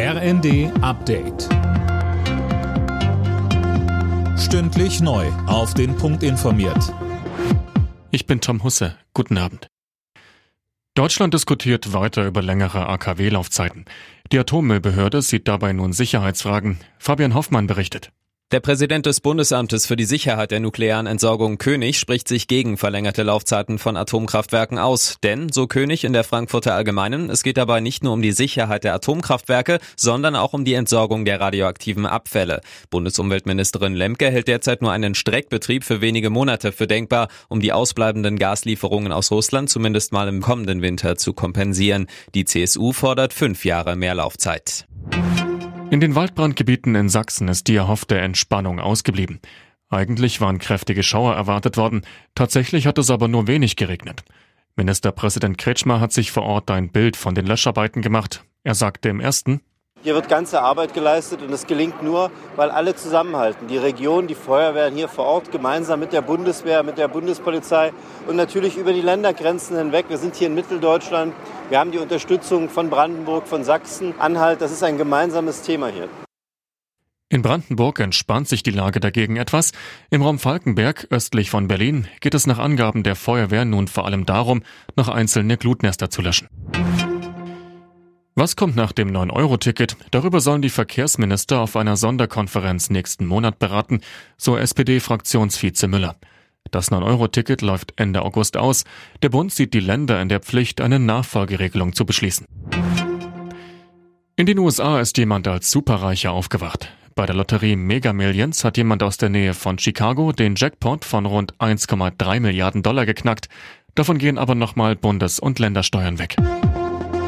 RND Update. Stündlich neu. Auf den Punkt informiert. Ich bin Tom Husse. Guten Abend. Deutschland diskutiert weiter über längere AKW-Laufzeiten. Die Atommüllbehörde sieht dabei nun Sicherheitsfragen. Fabian Hoffmann berichtet. Der Präsident des Bundesamtes für die Sicherheit der nuklearen Entsorgung König spricht sich gegen verlängerte Laufzeiten von Atomkraftwerken aus. Denn, so König in der Frankfurter Allgemeinen, es geht dabei nicht nur um die Sicherheit der Atomkraftwerke, sondern auch um die Entsorgung der radioaktiven Abfälle. Bundesumweltministerin Lemke hält derzeit nur einen Streckbetrieb für wenige Monate für denkbar, um die ausbleibenden Gaslieferungen aus Russland zumindest mal im kommenden Winter zu kompensieren. Die CSU fordert fünf Jahre mehr Laufzeit. In den Waldbrandgebieten in Sachsen ist die erhoffte Entspannung ausgeblieben. Eigentlich waren kräftige Schauer erwartet worden, tatsächlich hat es aber nur wenig geregnet. Ministerpräsident Kretschmer hat sich vor Ort ein Bild von den Löscharbeiten gemacht. Er sagte im ersten, hier wird ganze Arbeit geleistet und es gelingt nur, weil alle zusammenhalten. Die Region, die Feuerwehren hier vor Ort, gemeinsam mit der Bundeswehr, mit der Bundespolizei und natürlich über die Ländergrenzen hinweg. Wir sind hier in Mitteldeutschland. Wir haben die Unterstützung von Brandenburg, von Sachsen, Anhalt. Das ist ein gemeinsames Thema hier. In Brandenburg entspannt sich die Lage dagegen etwas. Im Raum Falkenberg, östlich von Berlin, geht es nach Angaben der Feuerwehr nun vor allem darum, noch einzelne Glutnester zu löschen. Was kommt nach dem 9-Euro-Ticket? Darüber sollen die Verkehrsminister auf einer Sonderkonferenz nächsten Monat beraten, so SPD-Fraktionsvize Müller. Das 9-Euro-Ticket läuft Ende August aus. Der Bund sieht die Länder in der Pflicht, eine Nachfolgeregelung zu beschließen. In den USA ist jemand als Superreicher aufgewacht. Bei der Lotterie Mega Millions hat jemand aus der Nähe von Chicago den Jackpot von rund 1,3 Milliarden Dollar geknackt. Davon gehen aber nochmal Bundes- und Ländersteuern weg.